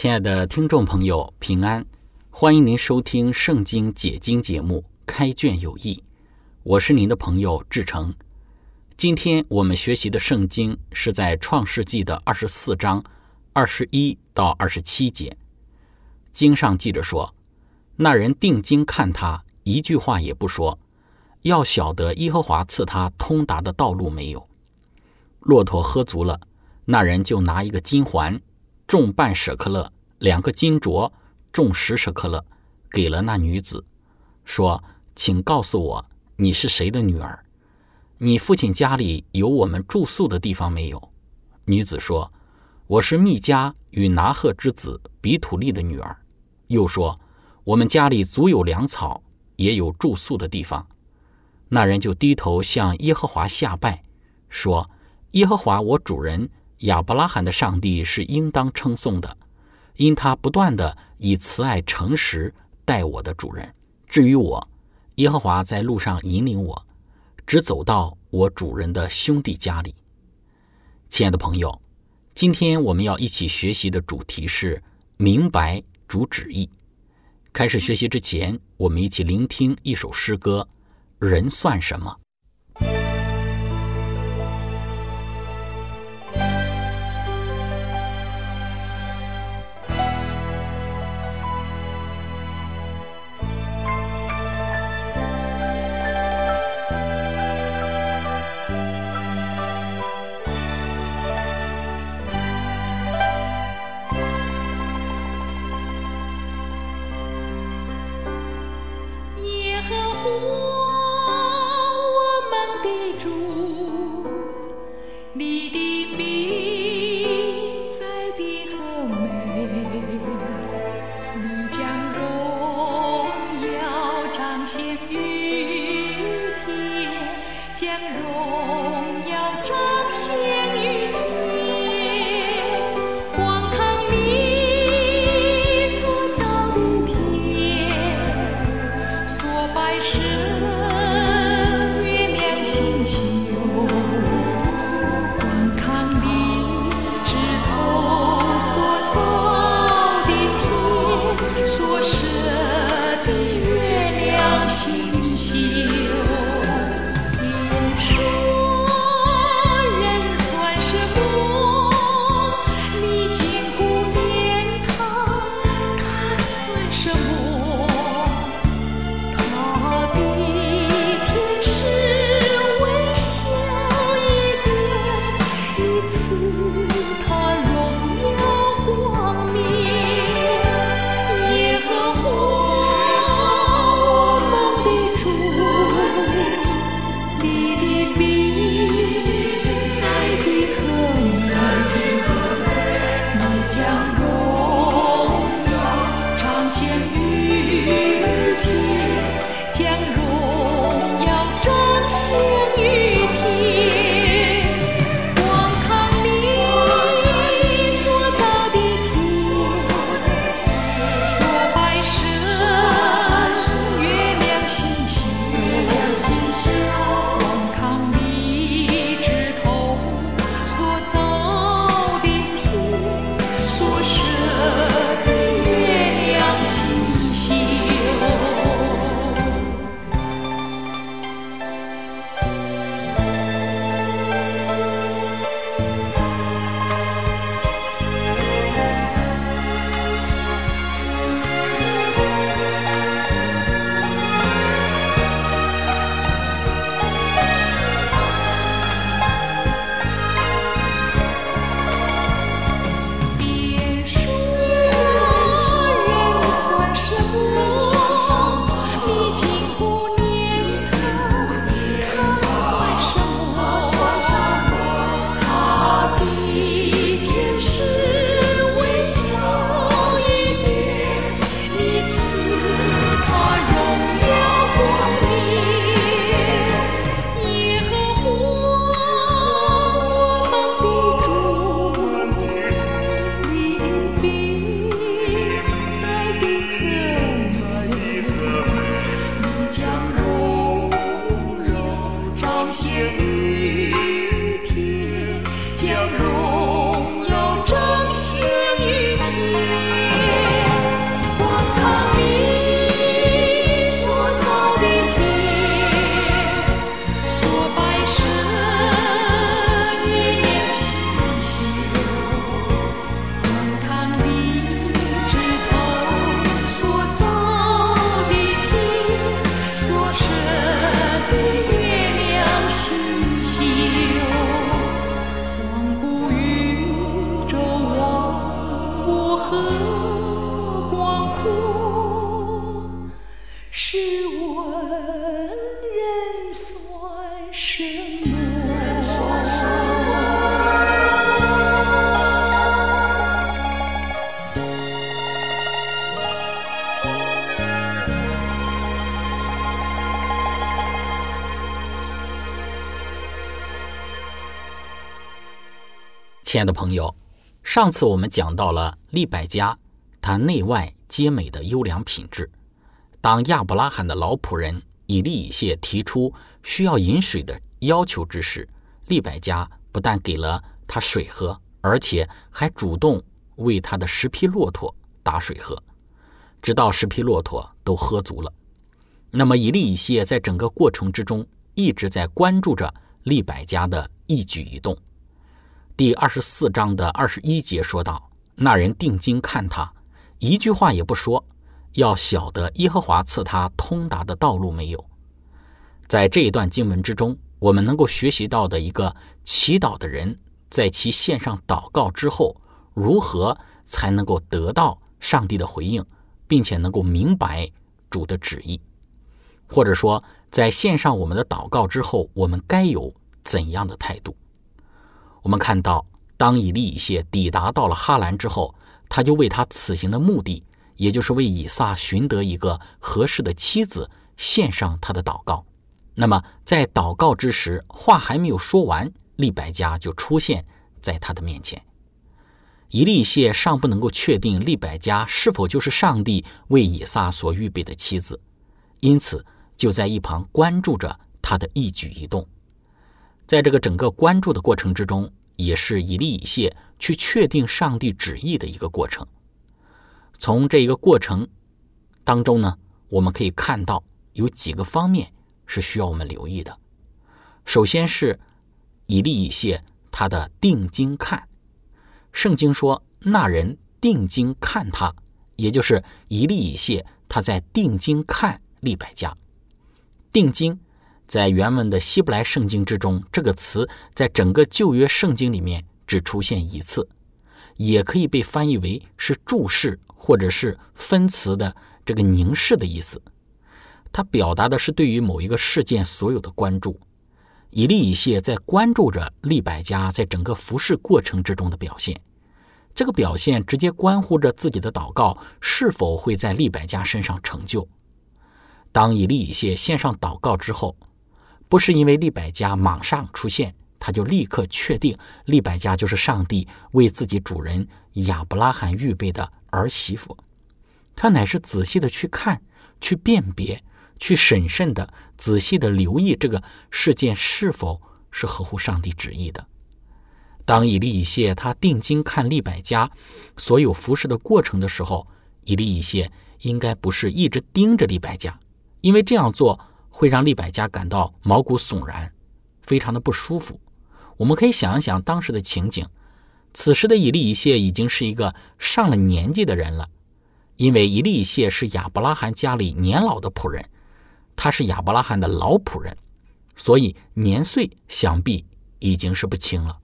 亲爱的听众朋友，平安！欢迎您收听《圣经解经》节目《开卷有益》，我是您的朋友志成。今天我们学习的圣经是在《创世纪》的二十四章二十一到二十七节。经上记着说：“那人定睛看他，一句话也不说，要晓得耶和华赐他通达的道路没有。”骆驼喝足了，那人就拿一个金环。重半舍克勒，两个金镯，重十舍克勒，给了那女子，说：“请告诉我，你是谁的女儿？你父亲家里有我们住宿的地方没有？”女子说：“我是密加与拿赫之子比土利的女儿。”又说：“我们家里足有粮草，也有住宿的地方。”那人就低头向耶和华下拜，说：“耶和华我主人。”亚伯拉罕的上帝是应当称颂的，因他不断的以慈爱诚实待我的主人。至于我，耶和华在路上引领我，只走到我主人的兄弟家里。亲爱的朋友，今天我们要一起学习的主题是明白主旨意。开始学习之前，我们一起聆听一首诗歌：人算什么？亲爱的朋友，上次我们讲到了利百加，他内外皆美的优良品质。当亚伯拉罕的老仆人以利以谢提出需要饮水的要求之时，利百加不但给了他水喝，而且还主动为他的十匹骆驼打水喝，直到十匹骆驼都喝足了。那么以利以谢在整个过程之中一直在关注着利百加的一举一动。第二十四章的二十一节说道：“那人定睛看他，一句话也不说，要晓得耶和华赐他通达的道路没有。”在这一段经文之中，我们能够学习到的一个祈祷的人，在其献上祷告之后，如何才能够得到上帝的回应，并且能够明白主的旨意，或者说，在献上我们的祷告之后，我们该有怎样的态度？我们看到，当以利以谢抵达到了哈兰之后，他就为他此行的目的，也就是为以撒寻得一个合适的妻子，献上他的祷告。那么，在祷告之时，话还没有说完，利百加就出现在他的面前。以利以谢尚不能够确定利百加是否就是上帝为以撒所预备的妻子，因此就在一旁关注着他的一举一动。在这个整个关注的过程之中，也是以利以谢去确定上帝旨意的一个过程。从这一个过程当中呢，我们可以看到有几个方面是需要我们留意的。首先是以利以谢他的定睛看，圣经说那人定睛看他，也就是以利以谢他在定睛看利百家，定睛。在原文的希伯来圣经之中，这个词在整个旧约圣经里面只出现一次，也可以被翻译为是注视或者是分词的这个凝视的意思。它表达的是对于某一个事件所有的关注。以利以谢在关注着利百加在整个服侍过程之中的表现，这个表现直接关乎着自己的祷告是否会在利百加身上成就。当以利以谢献上祷告之后。不是因为利百加马上出现，他就立刻确定利百加就是上帝为自己主人亚伯拉罕预备的儿媳妇。他乃是仔细的去看、去辨别、去审慎的、仔细的留意这个事件是否是合乎上帝旨意的。当以利以谢他定睛看利百加所有服侍的过程的时候，以利以谢应该不是一直盯着利百加，因为这样做。会让利百加感到毛骨悚然，非常的不舒服。我们可以想一想当时的情景。此时的以利以谢已经是一个上了年纪的人了，因为以利以谢是亚伯拉罕家里年老的仆人，他是亚伯拉罕的老仆人，所以年岁想必已经是不轻了。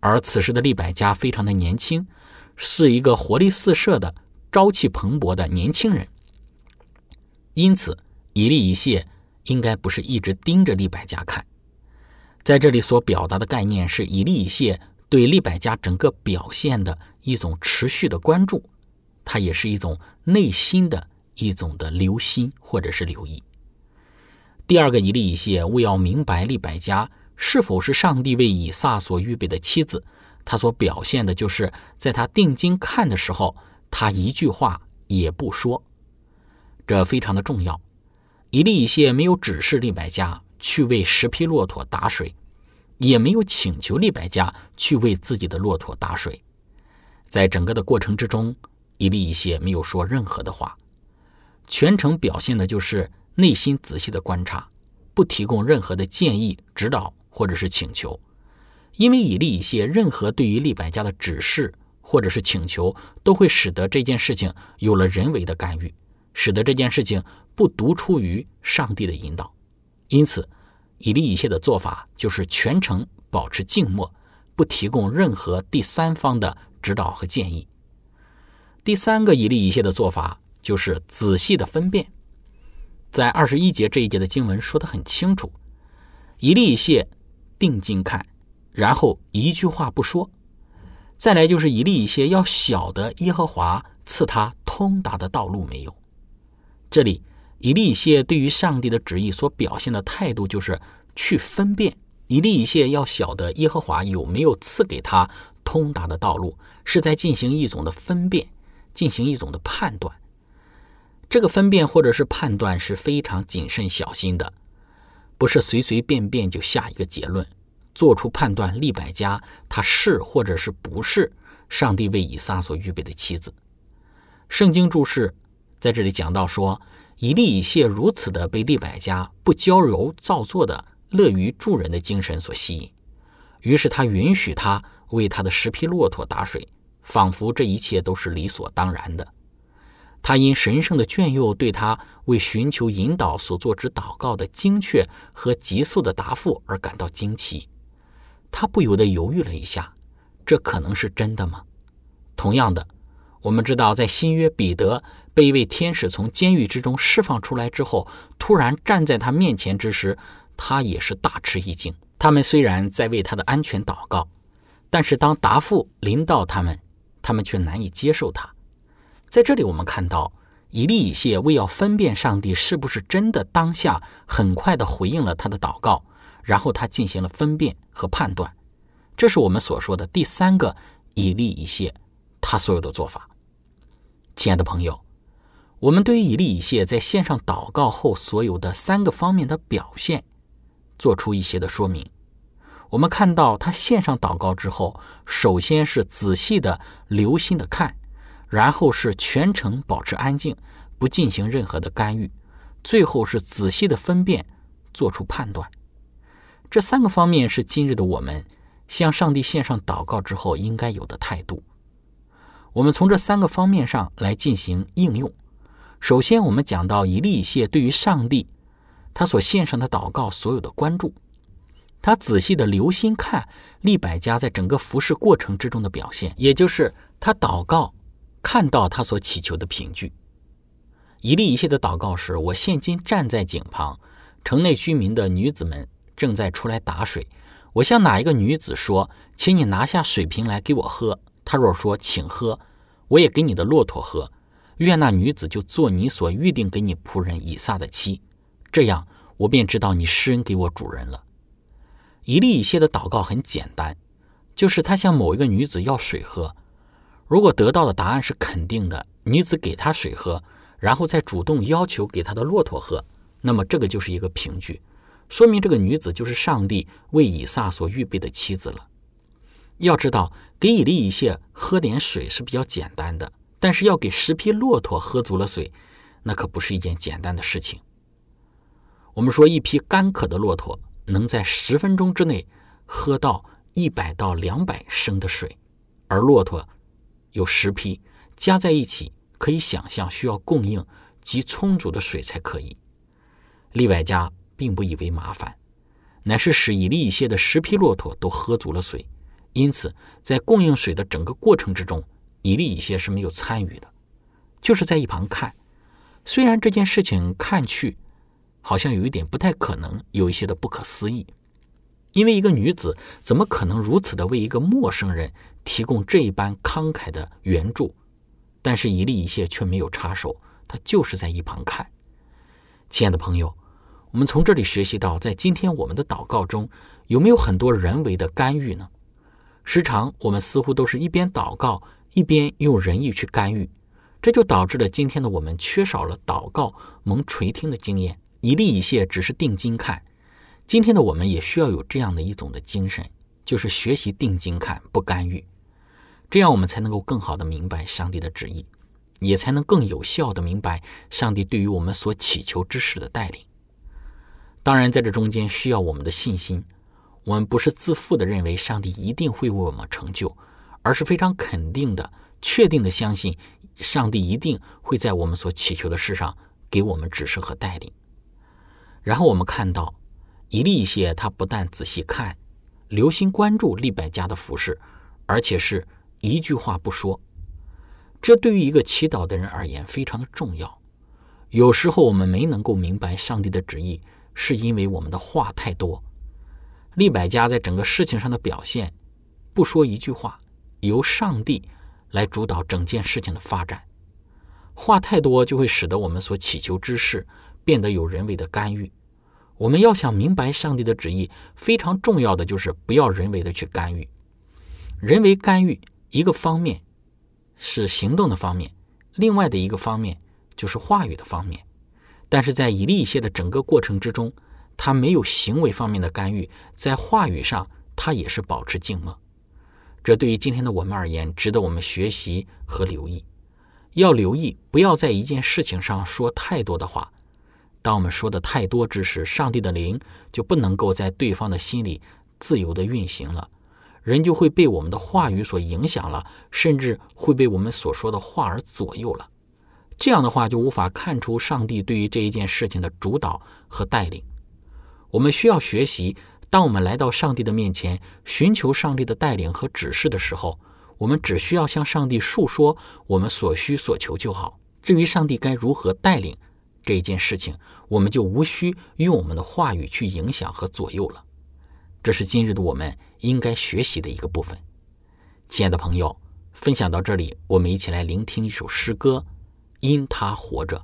而此时的利百加非常的年轻，是一个活力四射的、朝气蓬勃的年轻人，因此以利以谢。应该不是一直盯着利百加看，在这里所表达的概念是以利以谢对利百加整个表现的一种持续的关注，它也是一种内心的一种的留心或者是留意。第二个以利以谢为要明白利百加是否是上帝为以撒所预备的妻子，他所表现的就是在他定睛看的时候，他一句话也不说，这非常的重要。以利以谢没有指示利百加去为十匹骆驼打水，也没有请求利百加去为自己的骆驼打水。在整个的过程之中，以利以谢没有说任何的话，全程表现的就是内心仔细的观察，不提供任何的建议、指导或者是请求。因为以利以谢任何对于利百加的指示或者是请求，都会使得这件事情有了人为的干预，使得这件事情。不独出于上帝的引导，因此，以利以谢的做法就是全程保持静默，不提供任何第三方的指导和建议。第三个以利以谢的做法就是仔细的分辨，在二十一节这一节的经文说得很清楚，以利以谢定睛看，然后一句话不说。再来就是以利以谢要晓得耶和华赐他通达的道路没有，这里。以利以谢对于上帝的旨意所表现的态度，就是去分辨。以利以谢要晓得耶和华有没有赐给他通达的道路，是在进行一种的分辨，进行一种的判断。这个分辨或者是判断是非常谨慎小心的，不是随随便便就下一个结论，做出判断。利百加他是或者是不是上帝为以撒所预备的妻子？圣经注释在这里讲到说，以利以谢如此的被利百家不娇柔造作的乐于助人的精神所吸引，于是他允许他为他的十匹骆驼打水，仿佛这一切都是理所当然的。他因神圣的眷佑，对他为寻求引导所做之祷告的精确和急速的答复而感到惊奇。他不由得犹豫了一下：这可能是真的吗？同样的，我们知道，在新约，彼得被一位天使从监狱之中释放出来之后，突然站在他面前之时，他也是大吃一惊。他们虽然在为他的安全祷告，但是当答复临到他们，他们却难以接受他。在这里，我们看到以利以谢为要分辨上帝是不是真的当下很快的回应了他的祷告，然后他进行了分辨和判断。这是我们所说的第三个以利以谢他所有的做法。亲爱的朋友，我们对于以利以谢在线上祷告后所有的三个方面的表现，做出一些的说明。我们看到他线上祷告之后，首先是仔细的、留心的看。然后是全程保持安静，不进行任何的干预，最后是仔细的分辨，做出判断。这三个方面是今日的我们向上帝献上祷告之后应该有的态度。我们从这三个方面上来进行应用。首先，我们讲到以利以谢对于上帝他所献上的祷告所有的关注，他仔细的留心看利百加在整个服侍过程之中的表现，也就是他祷告。看到他所祈求的凭据，一粒一谢的祷告时，我现今站在井旁，城内居民的女子们正在出来打水。我向哪一个女子说：“请你拿下水瓶来给我喝。”她若说：“请喝。”我也给你的骆驼喝。愿那女子就做你所预定给你仆人以撒的妻。这样，我便知道你施恩给我主人了。一粒一谢的祷告很简单，就是他向某一个女子要水喝。如果得到的答案是肯定的，女子给他水喝，然后再主动要求给他的骆驼喝，那么这个就是一个凭据，说明这个女子就是上帝为以撒所预备的妻子了。要知道，给以利以谢喝点水是比较简单的，但是要给十匹骆驼喝足了水，那可不是一件简单的事情。我们说，一匹干渴的骆驼能在十分钟之内喝到一百到两百升的水，而骆驼。有十匹加在一起，可以想象需要供应极充足的水才可以。利百加并不以为麻烦，乃是使以利以谢的十匹骆驼都喝足了水。因此，在供应水的整个过程之中，以利以谢是没有参与的，就是在一旁看。虽然这件事情看去好像有一点不太可能，有一些的不可思议，因为一个女子怎么可能如此的为一个陌生人？提供这一般慷慨的援助，但是一利一谢却没有插手，他就是在一旁看。亲爱的朋友，我们从这里学习到，在今天我们的祷告中，有没有很多人为的干预呢？时常我们似乎都是一边祷告，一边用仁义去干预，这就导致了今天的我们缺少了祷告蒙垂听的经验。一粒一谢只是定睛看，今天的我们也需要有这样的一种的精神，就是学习定睛看，不干预。这样我们才能够更好的明白上帝的旨意，也才能更有效的明白上帝对于我们所祈求之事的带领。当然，在这中间需要我们的信心。我们不是自负的认为上帝一定会为我们成就，而是非常肯定的、确定的相信上帝一定会在我们所祈求的事上给我们指示和带领。然后我们看到，以利一些他不但仔细看、留心关注利百加的服饰，而且是。一句话不说，这对于一个祈祷的人而言非常的重要。有时候我们没能够明白上帝的旨意，是因为我们的话太多。利百加在整个事情上的表现，不说一句话，由上帝来主导整件事情的发展。话太多就会使得我们所祈求之事变得有人为的干预。我们要想明白上帝的旨意，非常重要的就是不要人为的去干预。人为干预一个方面是行动的方面，另外的一个方面就是话语的方面。但是在以利谢的整个过程之中，他没有行为方面的干预，在话语上他也是保持静默。这对于今天的我们而言，值得我们学习和留意。要留意，不要在一件事情上说太多的话。当我们说的太多之时，上帝的灵就不能够在对方的心里自由的运行了，人就会被我们的话语所影响了，甚至会被我们所说的话而左右了。这样的话，就无法看出上帝对于这一件事情的主导和带领。我们需要学习，当我们来到上帝的面前，寻求上帝的带领和指示的时候，我们只需要向上帝述说我们所需所求就好。至于上帝该如何带领这一件事情，我们就无需用我们的话语去影响和左右了。这是今日的我们应该学习的一个部分。亲爱的朋友，分享到这里，我们一起来聆听一首诗歌，《因他活着》。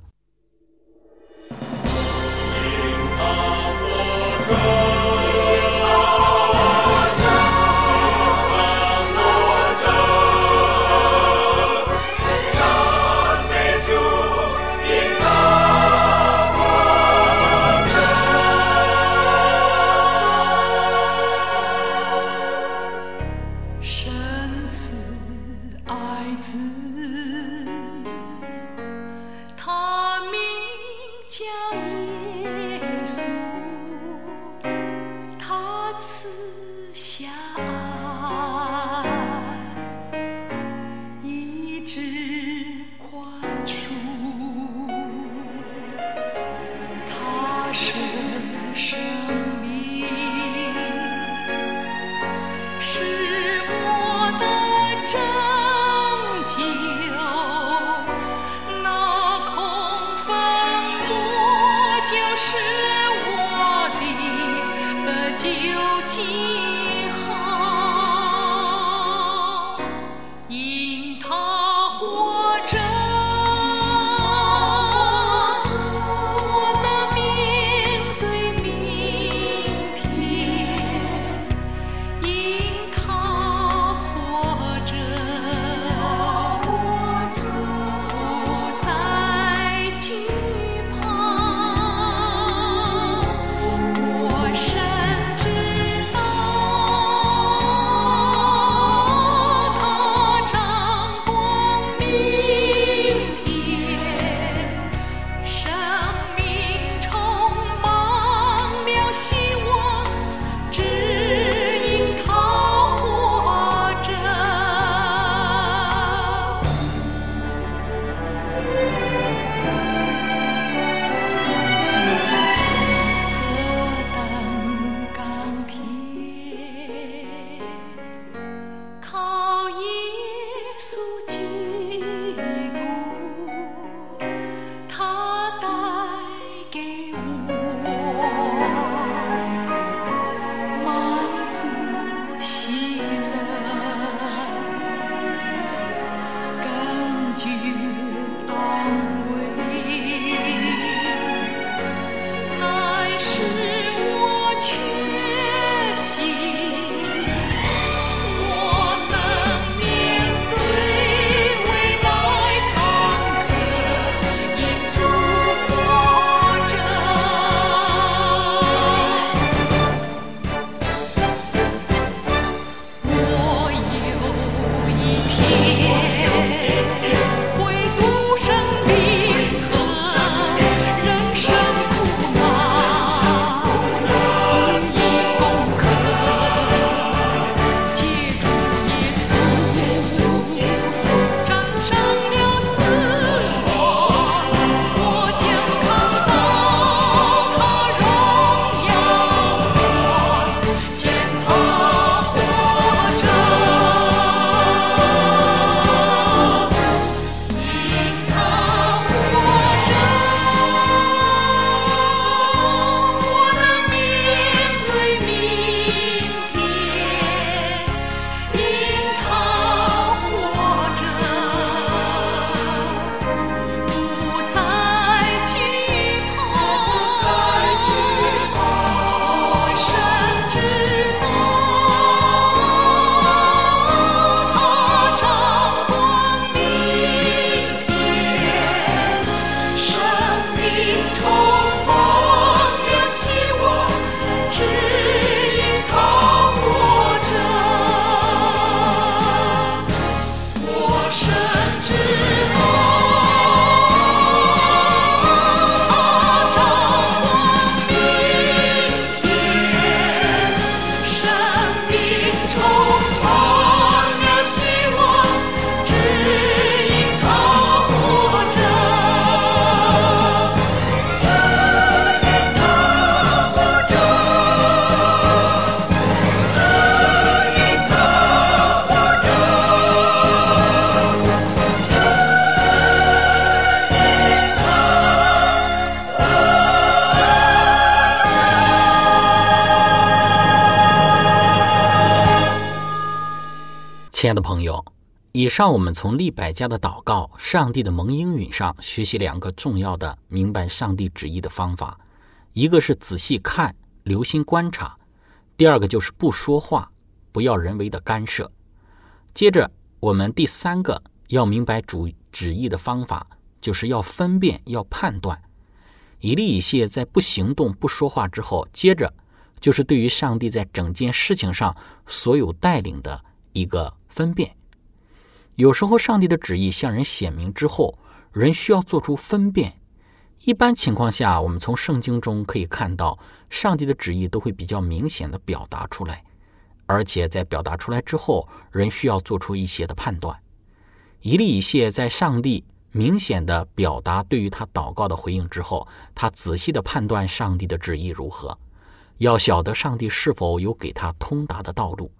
亲爱的朋友，以上我们从利百家的祷告、上帝的蒙应允上学习两个重要的明白上帝旨意的方法，一个是仔细看、留心观察，第二个就是不说话，不要人为的干涉。接着，我们第三个要明白主旨意的方法，就是要分辨、要判断。以利以谢在不行动、不说话之后，接着就是对于上帝在整件事情上所有带领的一个分辨。有时候，上帝的旨意向人显明之后，人需要做出分辨。一般情况下，我们从圣经中可以看到，上帝的旨意都会比较明显的表达出来，而且在表达出来之后，人需要做出一些的判断。以利以谢在上帝明显的表达对于他祷告的回应之后，他仔细的判断上帝的旨意如何，要晓得上帝是否有给他通达的道路。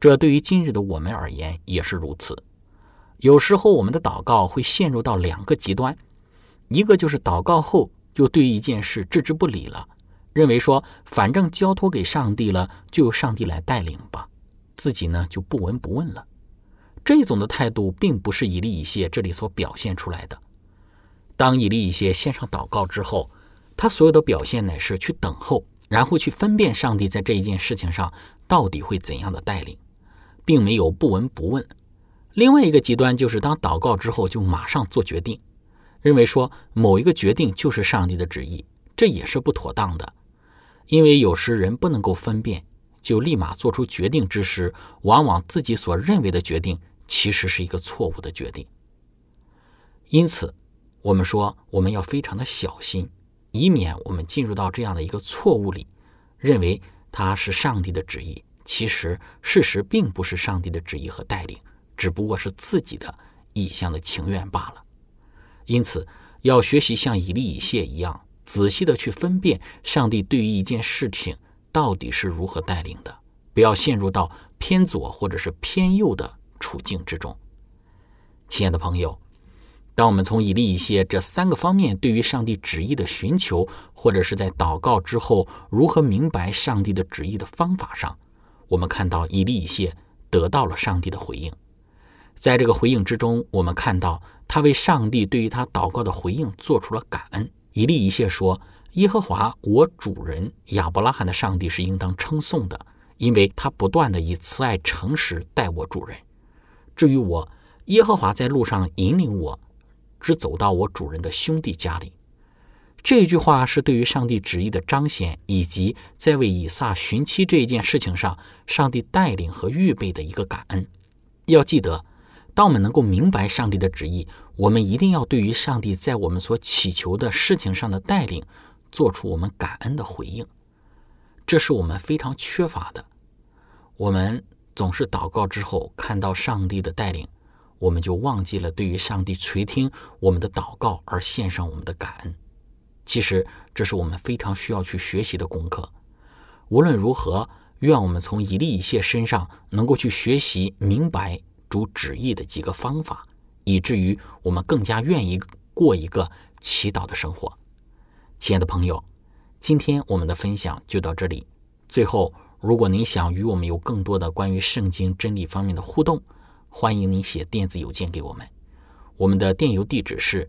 这对于今日的我们而言也是如此。有时候我们的祷告会陷入到两个极端，一个就是祷告后就对一件事置之不理了，认为说反正交托给上帝了，就由上帝来带领吧，自己呢就不闻不问了。这种的态度并不是以利以谢这里所表现出来的。当以利以谢献上祷告之后，他所有的表现乃是去等候，然后去分辨上帝在这一件事情上到底会怎样的带领，并没有不闻不问。另外一个极端就是当祷告之后就马上做决定，认为说某一个决定就是上帝的旨意，这也是不妥当的。因为有时人不能够分辨，就立马做出决定之时，往往自己所认为的决定其实是一个错误的决定。因此，我们说我们要非常的小心，以免我们进入到这样的一个错误里，认为它是上帝的旨意，其实事实并不是上帝的旨意和带领。只不过是自己的一厢的情愿罢了，因此要学习像以利以谢一样，仔细的去分辨上帝对于一件事情到底是如何带领的，不要陷入到偏左或者是偏右的处境之中。亲爱的朋友，当我们从以利以谢这三个方面对于上帝旨意的寻求，或者是在祷告之后如何明白上帝的旨意的方法上，我们看到以利以谢得到了上帝的回应。在这个回应之中，我们看到他为上帝对于他祷告的回应做出了感恩。以利以谢说：“耶和华我主人亚伯拉罕的上帝是应当称颂的，因为他不断的以慈爱诚实待我主人。至于我，耶和华在路上引领我，只走到我主人的兄弟家里。”这句话是对于上帝旨意的彰显，以及在为以撒寻妻这一件事情上，上帝带领和预备的一个感恩。要记得。当我们能够明白上帝的旨意，我们一定要对于上帝在我们所祈求的事情上的带领，做出我们感恩的回应。这是我们非常缺乏的。我们总是祷告之后看到上帝的带领，我们就忘记了对于上帝垂听我们的祷告而献上我们的感恩。其实这是我们非常需要去学习的功课。无论如何，愿我们从一粒一谢身上能够去学习明白。主旨意的几个方法，以至于我们更加愿意过一个祈祷的生活。亲爱的朋友，今天我们的分享就到这里。最后，如果您想与我们有更多的关于圣经真理方面的互动，欢迎您写电子邮件给我们。我们的电邮地址是